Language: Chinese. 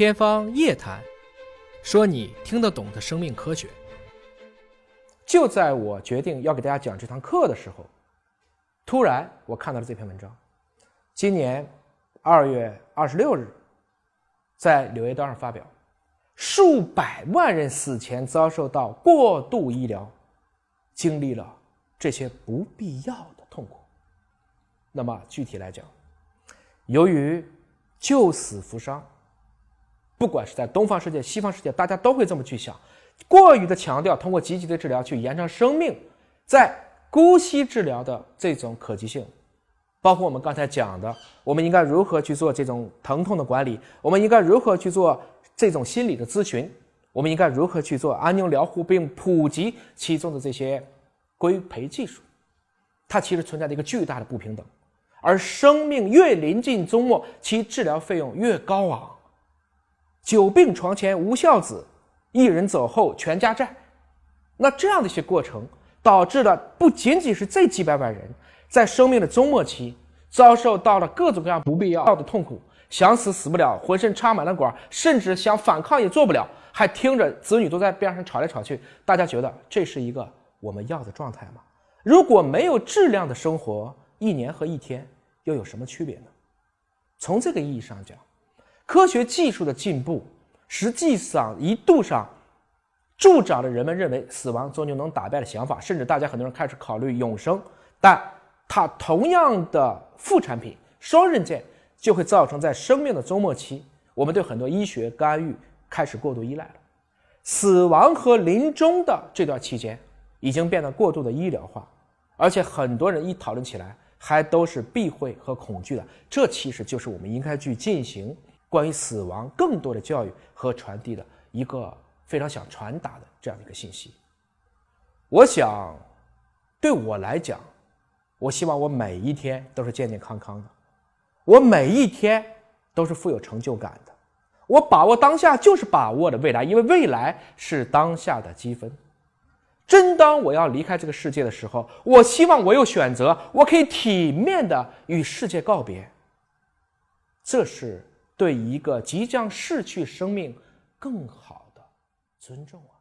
天方夜谭，说你听得懂的生命科学。就在我决定要给大家讲这堂课的时候，突然我看到了这篇文章。今年二月二十六日，在《柳叶刀》上发表，数百万人死前遭受到过度医疗，经历了这些不必要的痛苦。那么具体来讲，由于救死扶伤，不管是在东方世界、西方世界，大家都会这么去想。过于的强调通过积极的治疗去延长生命，在姑息治疗的这种可及性，包括我们刚才讲的，我们应该如何去做这种疼痛的管理，我们应该如何去做这种心理的咨询，我们应该如何去做安宁疗护，并普及其中的这些规培技术，它其实存在着一个巨大的不平等。而生命越临近终末，其治疗费用越高昂。久病床前无孝子，一人走后全家债。那这样的一些过程，导致了不仅仅是这几百万人在生命的终末期遭受到了各种各样不必要的痛苦，想死死不了，浑身插满了管，甚至想反抗也做不了，还听着子女都在边上吵来吵去。大家觉得这是一个我们要的状态吗？如果没有质量的生活，一年和一天又有什么区别呢？从这个意义上讲，科学技术的进步，实际上一度上助长了人们认为死亡终究能打败的想法，甚至大家很多人开始考虑永生。但它同样的副产品双刃剑，就会造成在生命的终末期，我们对很多医学干预开始过度依赖了。死亡和临终的这段期间，已经变得过度的医疗化，而且很多人一讨论起来。还都是避讳和恐惧的，这其实就是我们应该去进行关于死亡更多的教育和传递的一个非常想传达的这样的一个信息。我想，对我来讲，我希望我每一天都是健健康康的，我每一天都是富有成就感的，我把握当下就是把握的未来，因为未来是当下的积分。真当我要离开这个世界的时候，我希望我有选择，我可以体面的与世界告别。这是对一个即将逝去生命更好的尊重啊！